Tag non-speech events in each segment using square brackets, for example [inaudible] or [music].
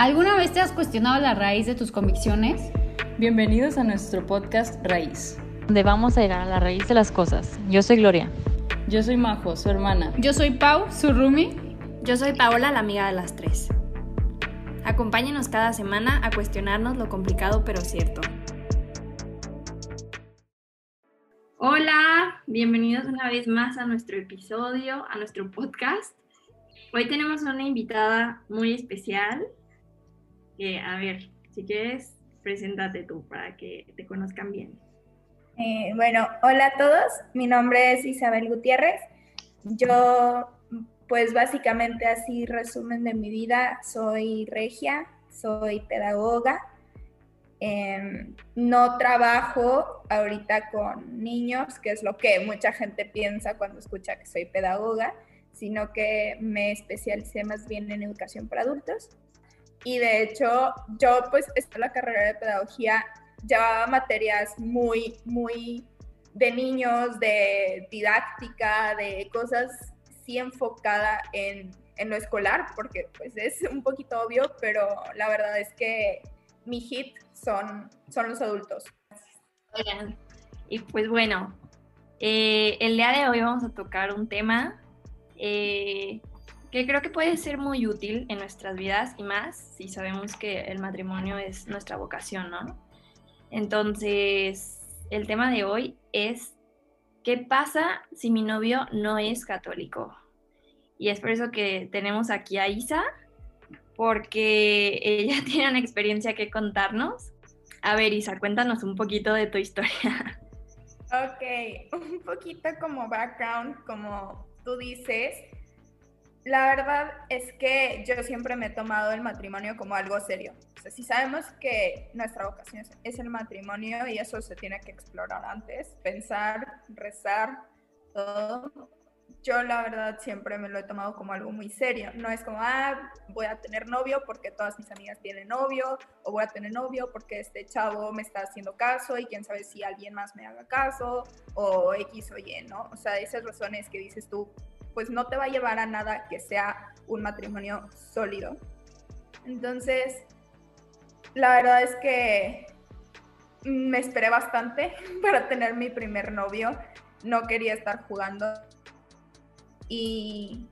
¿Alguna vez te has cuestionado la raíz de tus convicciones? Bienvenidos a nuestro podcast Raíz, donde vamos a llegar a la raíz de las cosas. Yo soy Gloria. Yo soy Majo, su hermana. Yo soy Pau, su roomie. Yo soy Paola, la amiga de las tres. Acompáñenos cada semana a cuestionarnos lo complicado pero cierto. Hola, bienvenidos una vez más a nuestro episodio, a nuestro podcast. Hoy tenemos una invitada muy especial. A ver, si quieres, preséntate tú para que te conozcan bien. Eh, bueno, hola a todos. Mi nombre es Isabel Gutiérrez. Yo, pues básicamente así resumen de mi vida, soy regia, soy pedagoga, Em, no trabajo ahorita con niños, que es lo que mucha gente piensa cuando escucha que soy pedagoga, sino que me especialicé más bien en educación para adultos. Y de hecho, yo pues en la carrera de pedagogía, llevaba materias muy, muy de niños, de didáctica, de cosas sí enfocada en, en lo escolar, porque pues es un poquito obvio, pero la verdad es que mi hit son, son los adultos. y pues bueno, eh, el día de hoy vamos a tocar un tema eh, que creo que puede ser muy útil en nuestras vidas y más si sabemos que el matrimonio es nuestra vocación, ¿no? Entonces, el tema de hoy es, ¿qué pasa si mi novio no es católico? Y es por eso que tenemos aquí a Isa, porque [laughs] ella [laughs] tiene una experiencia que contarnos. A ver, Isa, cuéntanos un poquito de tu historia. [laughs] Ok, un poquito como background, como tú dices. La verdad es que yo siempre me he tomado el matrimonio como algo serio. O sea, si sabemos que nuestra vocación es el matrimonio y eso se tiene que explorar antes, pensar, rezar, todo, yo la verdad siempre me lo he tomado como algo muy serio. No es como, ah, voy a tener novio porque todas mis amigas tienen novio, o voy a tener novio porque este chavo me está haciendo caso y quién sabe si alguien más me haga caso, o X o Y, ¿no? O sea, esas razones que dices tú, pues no te va a llevar a nada que sea un matrimonio sólido. Entonces, la verdad es que me esperé bastante [laughs] para tener mi primer novio. No quería estar jugando y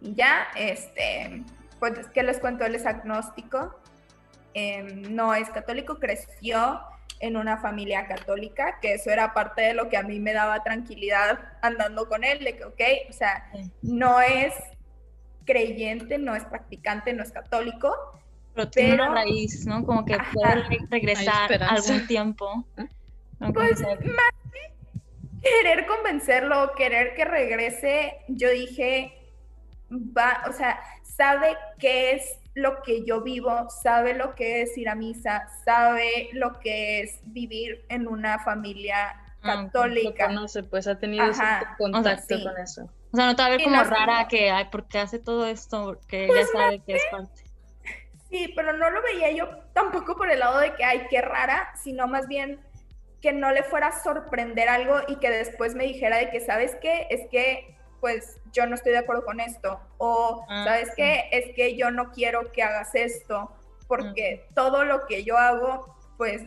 ya, este, pues, ¿qué les cuento? Él es agnóstico, em, no es católico, creció en una familia católica, que eso era parte de lo que a mí me daba tranquilidad andando con él, de que, ok, o sea, no es creyente, no es practicante, no es católico. Pero tiene una raíz, ¿no? Como que puede regresar algún tiempo. Pues más querer convencerlo, querer que regrese, yo dije, va, o sea, sabe qué es lo que yo vivo, sabe lo que es ir a misa, sabe lo que es vivir en una familia ah, católica. no sé, pues ha tenido ese contacto con eso. O sea, no te va a ver como rara que, ay, porque hace todo esto? Que pues ya sabe que es parte. Sí, pero no lo veía yo tampoco por el lado de que, ay, qué rara, sino más bien que no le fuera a sorprender algo y que después me dijera de que, ¿sabes qué? Es que, pues, yo no estoy de acuerdo con esto. O, ah, ¿sabes qué? Es que yo no quiero que hagas esto, porque todo lo que yo hago, pues,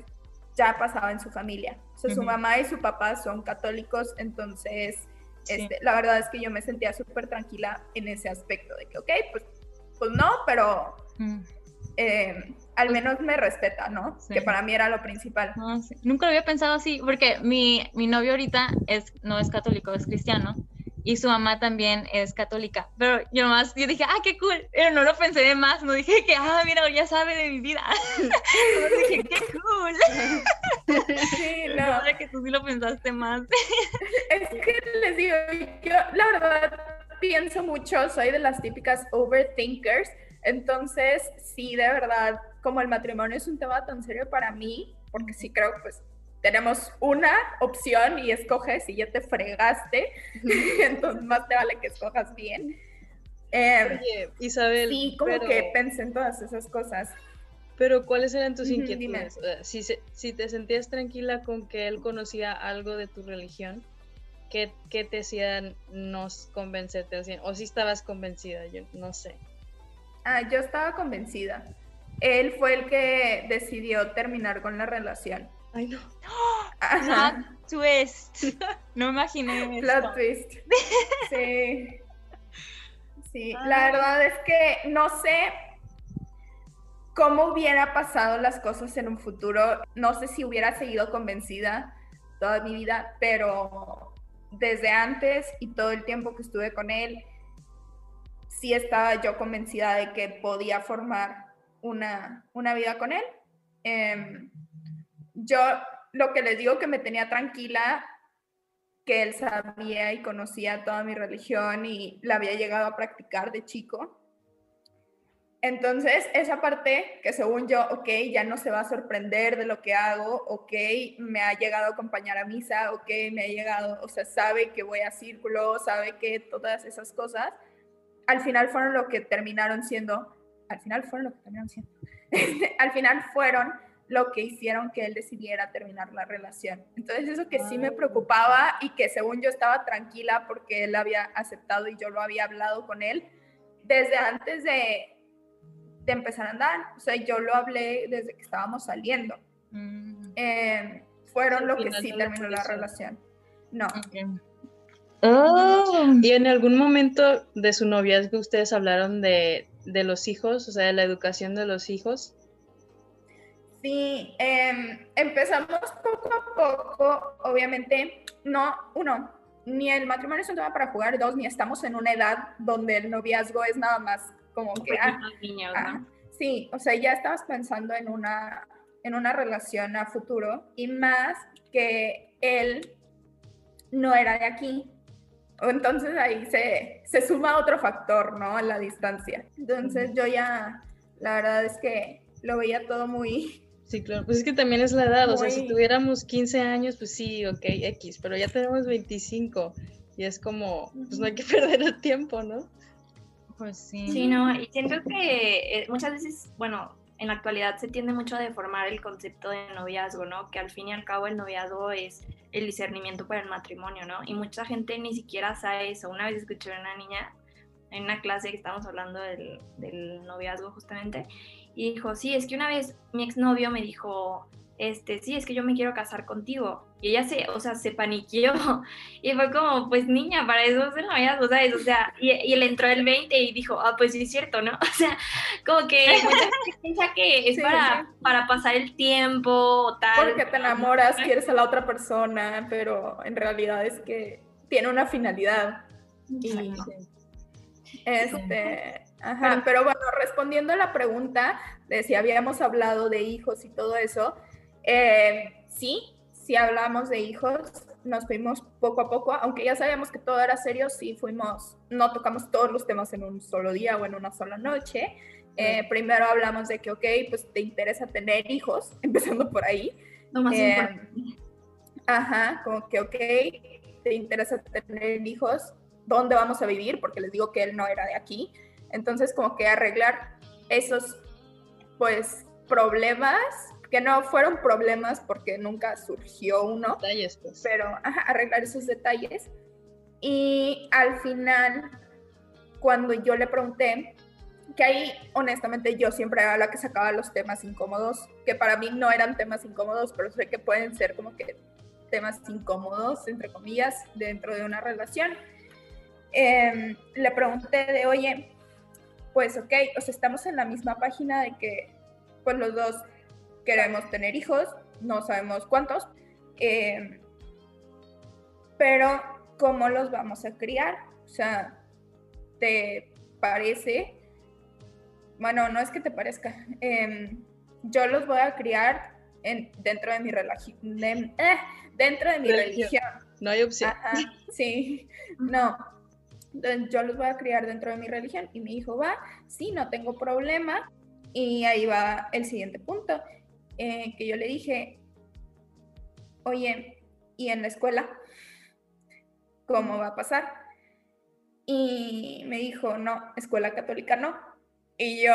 ya pasaba en su familia. O sea, su mamá y su papá son católicos, entonces, este, la verdad es que yo me sentía súper tranquila en ese aspecto, de que, ok, pues, pues no, pero... Eh, al menos me respeta, ¿no? Que para mí era lo principal. Nunca lo había pensado así, porque mi, mi novio ahorita es, no es católico, es cristiano, y su mamá también es católica. Pero yo nomás, yo dije, ah, qué cool, pero no lo pensé de más, no dije que, ah, mira, ya sabe de mi vida. [laughs] dije, qué cool. [laughs] Sí, [laughs] no. que tú sí lo pensaste más. es que les digo, yo la verdad pienso mucho, soy de las típicas overthinkers, entonces, sí, de verdad, como el matrimonio es un tema tan serio para mí, porque sí creo que pues tenemos una opción y escoges y ya te fregaste, [laughs] entonces más te vale que escojas bien. Eh, Isabel. Sí, como que pensé en todas esas cosas. Pero ¿cuáles eran tus inquietudes? Si, si te sentías tranquila con que él conocía algo de tu religión, ¿qué, qué te hacían nos convencerte? O si estabas convencida, yo no sé. Ah, yo estaba convencida. él fue el que decidió terminar con la relación. Ay, no. Plot twist. [laughs] No imaginé Plot esto. twist. Sí. Sí, la verdad es que no sé cómo hubiera pasado las cosas en un futuro. No sé si hubiera seguido convencida toda mi vida, pero desde antes y todo el tiempo que estuve con él, sí estaba yo convencida de que podía formar una, una vida con él. Em, yo lo que les digo que me tenía tranquila, que él sabía y conocía toda mi religión y la había llegado a practicar de chico. Entonces, esa parte que según yo, ok, ya no se va a sorprender de lo que hago, ok, me ha llegado a acompañar a misa, ok, me ha llegado, o sea, sabe que voy a círculo, sabe que todas esas cosas, al final fueron lo que terminaron siendo, al final fueron lo que terminaron siendo, [laughs] al final fueron lo que hicieron que él decidiera terminar la relación. Entonces eso que sí me preocupaba y que según yo estaba tranquila porque él había aceptado y yo lo había hablado con él desde antes de, de empezar a andar. O sea, yo lo hablé desde que estábamos saliendo. Mm, Eh, fueron lo que sí terminó la relación. No. ok. Oh. ¿Y en algún momento de su noviazgo ustedes hablaron de, de los hijos, o sea, de la educación de los hijos? Sí, em, empezamos poco a poco, obviamente, no, uno, ni el matrimonio es un tema para jugar, dos, ni estamos en una edad donde el noviazgo es nada más como que, ah, niños, ah, ¿no? sí, o sea, ya estabas pensando en una, en una relación a futuro y más que él no era de aquí. Entonces ahí se, se suma otro factor, ¿no? La distancia. Entonces yo ya, la verdad es que lo veía todo muy, Sí, claro. Pues es que también es la edad, o sea, si tuviéramos 15 años, pues sí, ok, X, pero ya tenemos 25 y es como, pues no hay que [laughs] perder el tiempo, ¿no? Pues sí. Sí, no, y siento que eh, muchas veces, bueno, en la actualidad se tiende mucho a deformar el concepto de noviazgo, ¿no? Que al fin y al cabo el noviazgo es el discernimiento para el matrimonio, ¿no? Y mucha gente ni siquiera sabe eso. Una vez escuché a una niña en una clase que estábamos hablando del, del noviazgo justamente, y dijo, sí, es que una vez mi exnovio me dijo, este, sí, es que yo me quiero casar contigo. Y ella se, o sea, se paniqueó. [laughs] Y fue como, pues niña, para eso es el noviazgo, ¿sabes? O sea, y, y le entró el 20 y dijo, ah, pues sí es cierto, ¿no? [laughs] O sea, como que piensa que es Sí, para, para pasar el tiempo o tal. porque te enamoras, quieres a la otra persona, pero en realidad es que tiene una finalidad. Y este, ajá, pero bueno, respondiendo a la pregunta de si habíamos hablado de hijos y todo eso, eh, sí, sí hablamos de hijos, nos fuimos poco a poco, aunque ya sabíamos que todo era serio, sí fuimos, no tocamos todos los temas en un solo día o en una sola noche. Eh, primero hablamos de que, ok, pues te interesa tener hijos, [laughs] empezando por ahí. Lo más Eh. Ajá, como que, ok, te interesa tener hijos, ¿dónde vamos a vivir? Porque les digo que él no era de aquí. Entonces, como que arreglar esos, pues, problemas, que no fueron problemas porque nunca surgió uno, Detalles, pues. pero ajá, arreglar esos detalles. Y al final, cuando yo le pregunté, que ahí honestamente yo siempre era la que sacaba los temas incómodos, que para mí no eran temas incómodos, pero sé que pueden ser como que temas incómodos, entre comillas, dentro de una relación. Em, le pregunté de, oye, pues ok, o sea, estamos en la misma página de que pues los dos queremos tener hijos, no sabemos cuántos, em, pero ¿cómo los vamos a criar? O sea, ¿te parece? Bueno, no es que te parezca. em, yo los voy a criar en, dentro de mi religión. dentro de mi Religión. religión. No hay opción. Ajá, sí, [laughs] no. Entonces, Yo los voy a criar dentro de mi religión y mi hijo va, sí, no tengo problema. Y ahí va el siguiente punto, eh, que yo le dije, oye, ¿y en la escuela? ¿Cómo va a pasar? Y me dijo, no, escuela católica no. Y yo,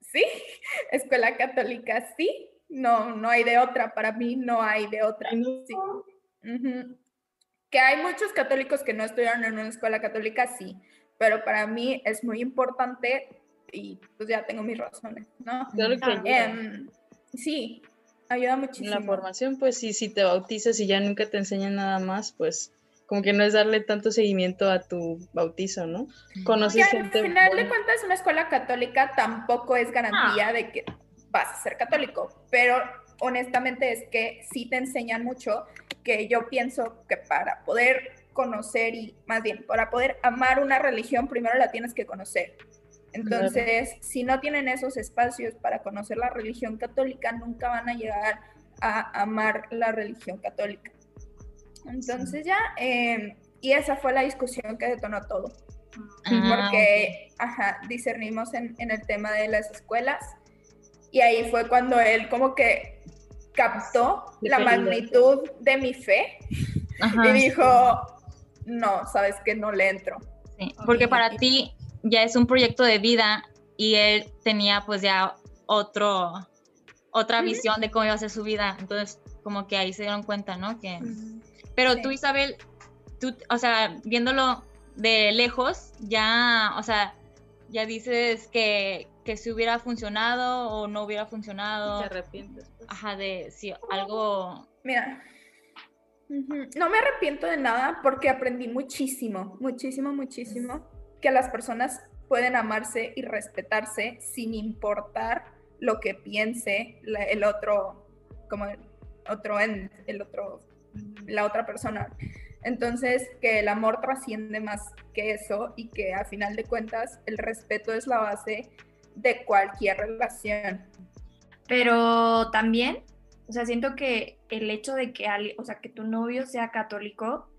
sí, [laughs] escuela católica sí, no, no hay de otra, para mí no hay de otra. Ay, no. sí. Que hay muchos católicos que no estudiaron en una escuela católica, sí, pero para mí es muy importante y pues ya tengo mis razones, ¿no? Claro que ayuda. Em, sí, ayuda En muchísimo. la formación, pues sí, si te bautizas y ya nunca te enseñan nada más, pues como que no es darle tanto seguimiento a tu bautizo, ¿no? Y Conoces al gente final de buena. cuentas, una escuela católica tampoco es garantía de que vas a ser católico, pero honestamente es que sí te enseñan mucho, que yo pienso que para poder conocer y más bien, para poder amar una religión, primero la tienes que conocer. Entonces, si no tienen esos espacios para conocer la religión católica, nunca van a llegar a amar la religión católica. Entonces ya, eh, y esa fue la discusión que detonó todo Ah, porque ajá, discernimos en, en el tema de las escuelas y ahí fue cuando él como que captó la magnitud de mi fe ajá, y dijo, no, sabes que no le entro. sí, Porque para ti ya es un proyecto de vida y él tenía pues ya otro, otra visión de cómo iba a ser su vida. Entonces, como que ahí se dieron cuenta, ¿no? Que... Pero Sí. tú, Isabel, tú, o sea, viéndolo de lejos, ya, o sea, ya dices que, que si hubiera funcionado o no hubiera funcionado. Te arrepientes. pues. Ajá, de si algo. Mira, no me arrepiento de nada porque aprendí muchísimo, muchísimo, muchísimo que las personas pueden amarse y respetarse sin importar lo que piense el otro, como el otro, en, el otro, la otra persona. Entonces, que el amor trasciende más que eso y que a final de cuentas el respeto es la base de cualquier relación. Pero también, o sea, siento que el hecho de que, o sea, que tu novio sea católico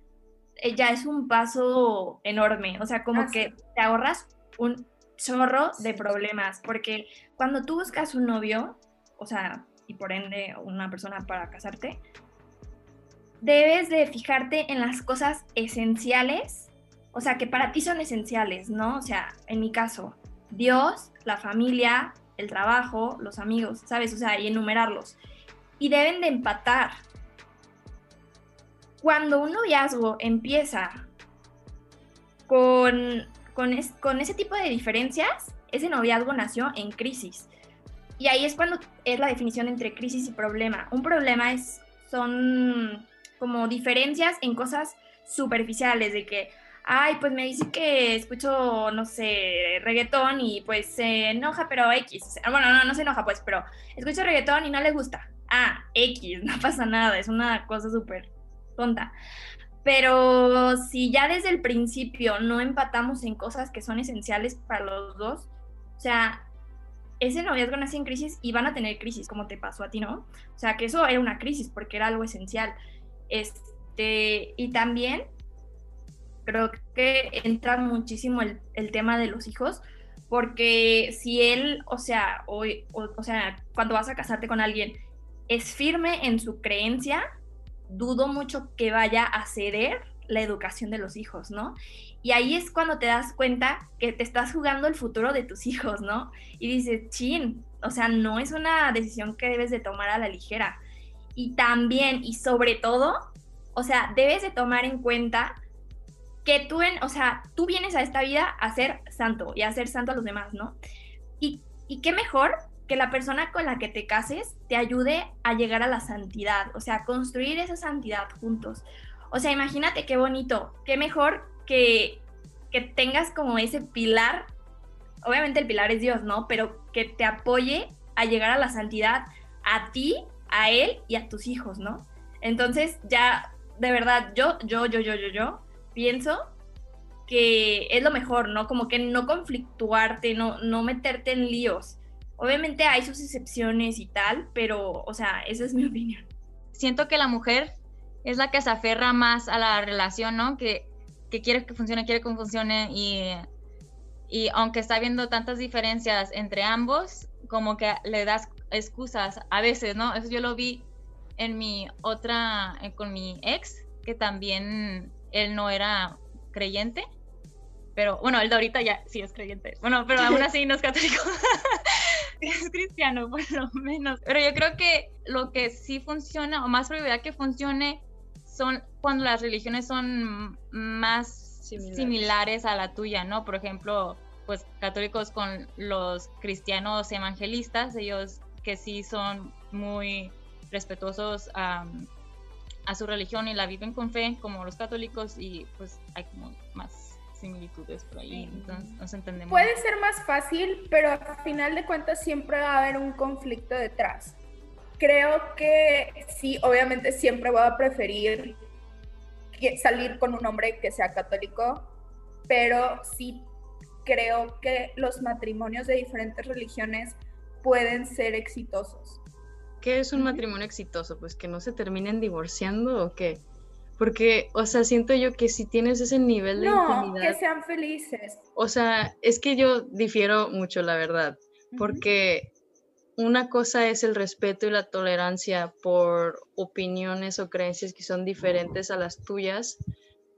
eh, ya es un paso enorme. O sea, como Ah, que te ahorras un chorro de problemas. Porque cuando tú buscas un novio, o sea, y por ende una persona para casarte, debes de fijarte en las cosas esenciales, o sea, que para ti son esenciales, ¿no? O sea, en mi caso, Dios, la familia, el trabajo, los amigos, ¿sabes? O sea, y enumerarlos. Y deben de empatar. Cuando un noviazgo empieza con, con, es- con ese tipo de diferencias, ese noviazgo nació en crisis. Y ahí es cuando es la definición entre crisis y problema. Un problema es, son como diferencias en cosas superficiales, de que, ay, pues me dice que escucho, no sé, reggaetón y pues se enoja, pero X. Bueno, no, no se enoja, pues, pero escucha reggaetón y no le gusta. Ah, X, [laughs] no pasa nada, es una cosa súper tonta. Pero si ya desde el principio no empatamos en cosas que son esenciales para los dos, o sea, ese noviazgo nace en crisis y van a tener crisis, como te pasó a ti, ¿no? O sea, que eso era una crisis porque era algo esencial. Este, y también creo que entra muchísimo el, el tema de los hijos, porque si él, o sea, o, o- o sea, cuando vas a casarte con alguien, es firme en su creencia, dudo mucho que vaya a ceder la educación de los hijos, ¿no? Y ahí es cuando te das cuenta que te estás jugando el futuro de tus hijos, ¿no? Y dices, chin, o sea, no es una decisión que debes de tomar a la ligera. Y también, y sobre todo, o sea, debes de tomar en cuenta que tú, en, o sea, tú vienes a esta vida a ser santo y a ser santo a los demás, ¿no? Y, y qué mejor que la persona con la que te cases te ayude a llegar a la santidad, o sea, construir esa santidad juntos. O sea, imagínate qué bonito, qué mejor que, que tengas como ese pilar, obviamente el pilar es Dios, ¿no? Pero que te apoye a llegar a la santidad a ti, a él y a tus hijos, ¿no? Entonces ya, de verdad, yo, yo, yo, yo, yo, yo, pienso que es lo mejor, ¿no? Como que no conflictuarte, no, no meterte en líos. Obviamente hay sus excepciones y tal, pero, o sea, esa es mi [laughs] opinión. Siento que la mujer es la que se aferra más a la relación, ¿no? Que, que quiere que funcione, quiere que funcione y, y aunque está viendo tantas diferencias entre ambos, como que le das excusas a veces, ¿no? Eso yo lo vi en mi otra, eh, con mi ex, que también él no era creyente, pero bueno, el de ahorita ya sí es creyente, bueno, pero aún así no es católico, [laughs] es cristiano por lo menos, pero yo creo que lo que sí funciona, o más probabilidad que funcione, son cuando las religiones son más Similares. similares a la tuya, ¿no? Por ejemplo, pues católicos con los cristianos evangelistas, ellos que sí son muy respetuosos a, a su religión y la viven con fe, como los católicos, y pues hay como más similitudes por ahí, entonces nos entendemos. Puede ser más fácil, pero al final de cuentas siempre va a haber un conflicto detrás. Creo que sí, obviamente siempre voy a preferir salir con un hombre que sea católico, pero sí creo que los matrimonios de diferentes religiones pueden ser exitosos. ¿Qué es un matrimonio exitoso? Pues que no se terminen divorciando o qué? Porque, o sea, siento yo que si tienes ese nivel de no, que sean felices. O sea, es que yo difiero mucho, la verdad, porque una cosa es el respeto y la tolerancia por opiniones o creencias que son diferentes a las tuyas,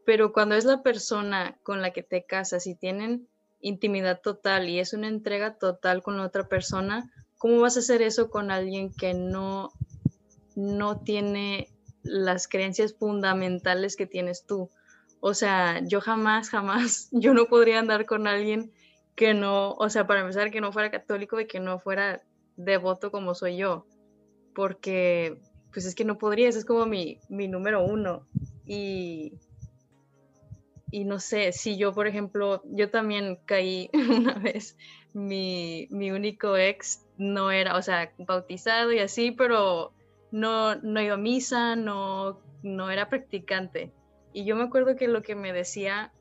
pero cuando es la persona con la que te casas y tienen intimidad total y es una entrega total con la otra persona, ¿cómo vas a hacer eso con alguien que no, no tiene las creencias fundamentales que tienes tú. O sea, yo jamás, jamás, [laughs] yo no podría andar con alguien que no, o sea, para empezar, que no fuera católico y que no fuera devoto como soy yo, porque pues es que no podría, ese es como mi, mi número uno. Y, y no sé, si yo, por ejemplo, yo también caí [laughs] una vez, mi, mi único ex no era, o sea, bautizado y así, pero no, no iba a misa, no, no era practicante. Y yo me acuerdo que lo que me decía,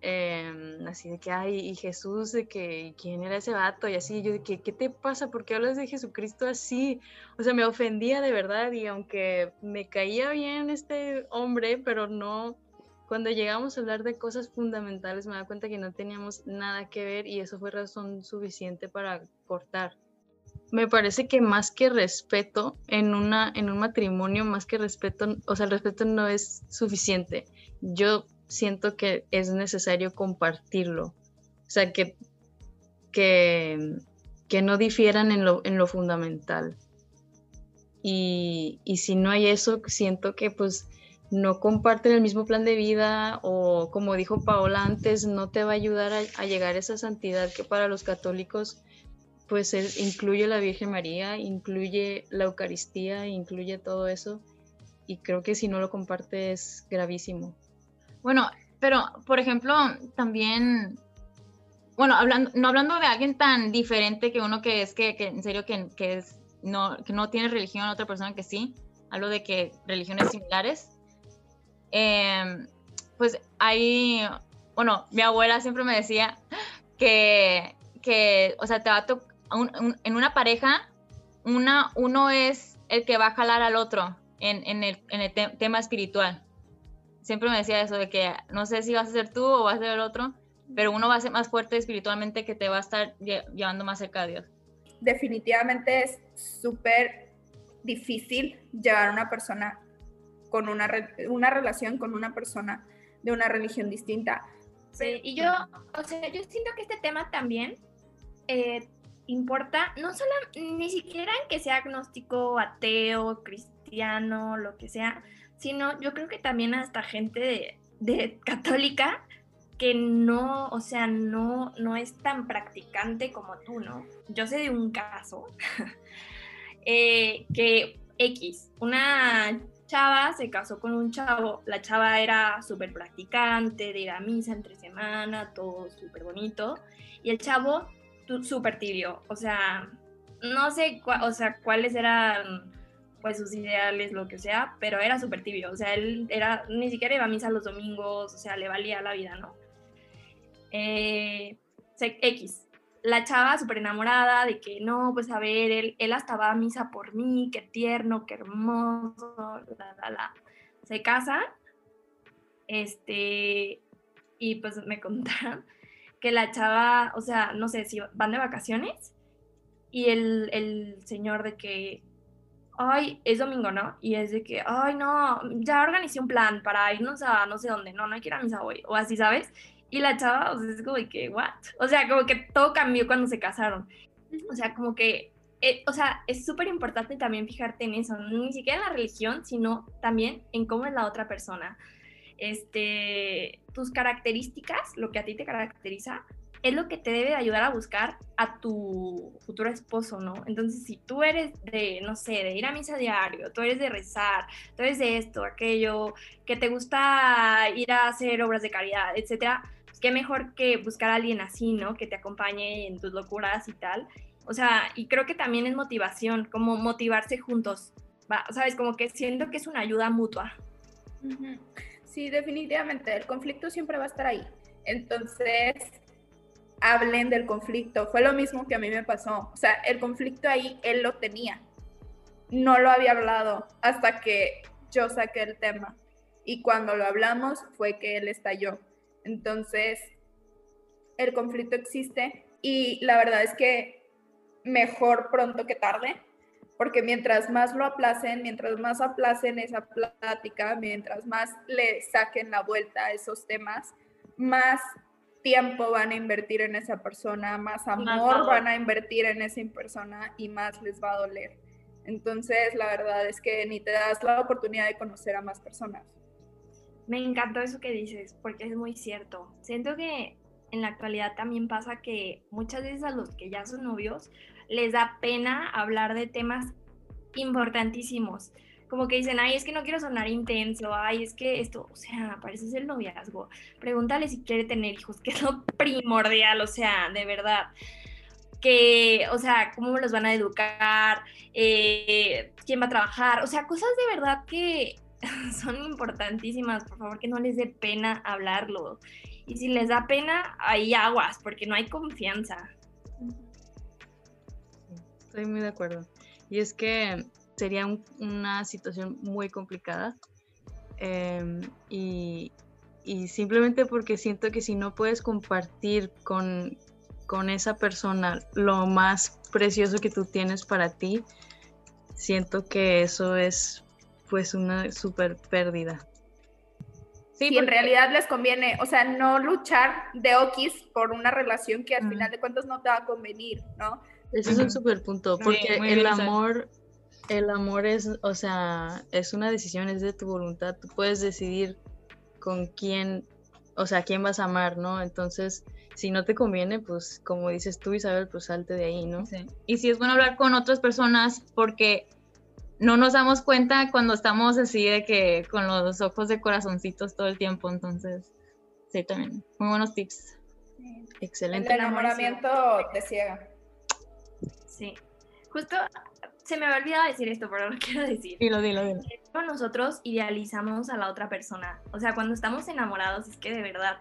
em, así de que, ay, y Jesús, de que, ¿quién era ese vato? Y así, yo de que, ¿qué te pasa? ¿Por qué hablas de Jesucristo así? O sea, me ofendía de verdad y aunque me caía bien este hombre, pero no, cuando llegamos a hablar de cosas fundamentales me da cuenta que no teníamos nada que ver y eso fue razón suficiente para cortar. Me parece que más que respeto en una en un matrimonio más que respeto o sea el respeto no es suficiente. Yo siento que es necesario compartirlo. O sea que que, que no difieran en lo, en lo fundamental. Y, y si no hay eso siento que pues no comparten el mismo plan de vida o como dijo Paola antes no te va a ayudar a, llegar a esa santidad que para los católicos pues incluye la Virgen María, incluye la Eucaristía, incluye todo eso. Y creo que si no lo comparte es gravísimo. Bueno, pero por ejemplo, también, bueno, hablando, no hablando de alguien tan diferente que uno que es que, en serio que, que, es, no, que no tiene religión, otra persona que sí, hablo de que religiones similares. Em, pues hay, bueno, mi abuela siempre me decía que, que o sea, te va a tocar en una pareja, una, uno es el que va a jalar al otro en, el, tema espiritual. Siempre me decía eso de que no sé si vas a ser tú o vas a ser el otro, pero uno va a ser más fuerte espiritualmente que te va a estar llevando más cerca de Dios. Definitivamente es súper difícil llevar a una persona con una, una relación con una persona de una religión distinta. Sí, y yo, o sea, yo siento que este tema también eh, importa, no solo, ni siquiera en que sea agnóstico, ateo, cristiano, lo que sea, sino yo creo que también hasta gente de, católica que no, o sea, no, no es tan practicante como tú, ¿no? Yo sé de un caso [laughs] eh, que X, una chava se casó con un chavo, la chava era súper practicante, de ir a misa entre semana, todo súper bonito, y el chavo súper tibio, o sea, no sé o sea, cuáles eran pues sus ideales, lo que sea, pero era súper tibio, o sea, él era, ni siquiera iba a misa los domingos, o sea, le valía la vida, ¿no? Eh, X, la chava súper enamorada de que no, pues a ver, él, él hasta va a misa por mí, qué tierno, qué hermoso, la, la, la. Se casan, este, y pues me [laughs] contaron que la chava, o sea, no sé si van de vacaciones y el, el señor de que, ay, es domingo, ¿no? Y es de que, ay, no, ya organicé un plan para irnos a no sé dónde, no, no hay que ir a misa hoy, o así, ¿sabes? Y la chava, o sea, es como que, ¿what? O sea, como que todo cambió cuando se casaron. O sea, como que, eh, o sea, es súper importante también fijarte en eso, ni siquiera en la religión, sino también en cómo es la otra persona este, tus características, lo que a ti te caracteriza, es lo que te debe de ayudar a buscar a tu futuro esposo, ¿no? Entonces, si tú eres de, no sé, de ir a misa diario, tú eres de rezar, tú eres de esto, aquello, que te gusta ir a hacer obras de caridad, etcétera, qué mejor que buscar a alguien así, ¿no? Que te acompañe en tus locuras y tal. O sea, y creo que también es motivación, como motivarse juntos. ¿sabes? Como que siento que es una ayuda mutua. Sí, definitivamente, el conflicto siempre va a estar ahí. Entonces, hablen del conflicto. Fue lo mismo que a mí me pasó. O sea, el conflicto ahí él lo tenía. No lo había hablado hasta que yo saqué el tema. Y cuando lo hablamos fue que él estalló. Entonces, el conflicto existe y la verdad es que mejor pronto que tarde, porque mientras más lo aplacen, mientras más aplacen esa plática, mientras más le saquen la vuelta a esos temas, más tiempo van a invertir en esa persona, más amor van a invertir en esa persona y más les va a doler. Entonces, la verdad es que ni te das la oportunidad de conocer a más personas. Me encantó eso que dices, porque es muy cierto. Siento que en la actualidad también pasa que muchas veces a los que ya son novios les da pena hablar de temas importantísimos como que dicen, ay, es que no quiero sonar intenso, ay, es que esto, o sea, parece ser noviazgo. Pregúntale si quiere tener hijos, que es lo primordial, o sea, de verdad. Que, o sea, cómo los van a educar, eh, quién va a trabajar, o sea, cosas de verdad que [laughs] son importantísimas, por favor, que no les dé pena hablarlo. Y si les da pena, hay aguas, porque no hay confianza. Estoy muy de acuerdo. Y es que sería una situación muy complicada. Em, y, simplemente porque siento que si no puedes compartir con, con esa persona lo más precioso que tú tienes para ti, siento que eso es pues una súper pérdida. Sí, en realidad les conviene, o sea, no luchar de okis por una relación que al final de cuentas no te va a convenir, ¿no? Ese es un súper punto, porque el amor el amor es, o sea, es una decisión, es de tu voluntad. Tú puedes decidir con quién, o sea, quién vas a amar, ¿no? Entonces, si no te conviene, pues como dices tú, Isabel, pues salte de ahí, ¿no? Sí. Y si es bueno hablar con otras personas porque no nos damos cuenta cuando estamos así de que con los ojos de corazoncitos todo el tiempo, entonces, sí, también. Muy buenos tips. Excelente. El enamoramiento te ciega. Sí. Justo se me había olvidado decir esto, pero lo [laughs] quiero decir. Dilo, dilo, dilo. Nosotros idealizamos a la otra persona. O sea, cuando estamos enamorados, es que de verdad,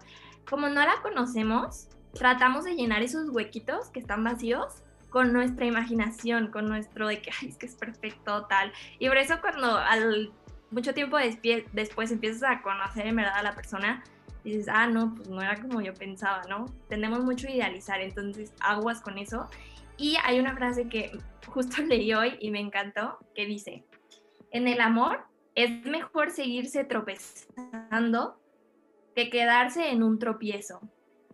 como no la conocemos, tratamos de llenar esos huequitos que están vacíos con nuestra imaginación, con nuestro de que, ay, es que es perfecto, tal. Y por eso cuando al mucho tiempo después empiezas a conocer en verdad a la persona, dices, ah, no, pues no era como yo pensaba, ¿no? Tendemos mucho idealizar, entonces aguas con eso. Y hay una frase que justo [laughs] leí hoy y me encantó, que dice, en el amor es mejor seguirse tropezando que quedarse en un tropiezo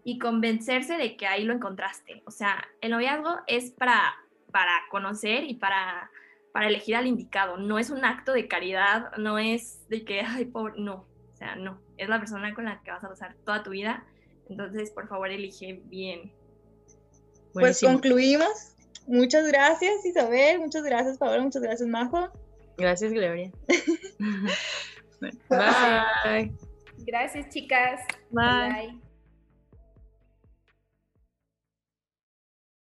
y convencerse de que ahí lo encontraste. O sea, el noviazgo es para, para conocer y para, para elegir al indicado. No es un acto de caridad, no es de que, ay, pobre, no. O sea, no. Es la persona con la que vas a pasar toda tu vida. Entonces, por favor, elige bien. Pues concluimos. Muchas gracias, Isabel. Muchas gracias, Paola. Muchas gracias, Majo. Gracias, Gloria. [laughs] Bye. Gracias, chicas. Bye.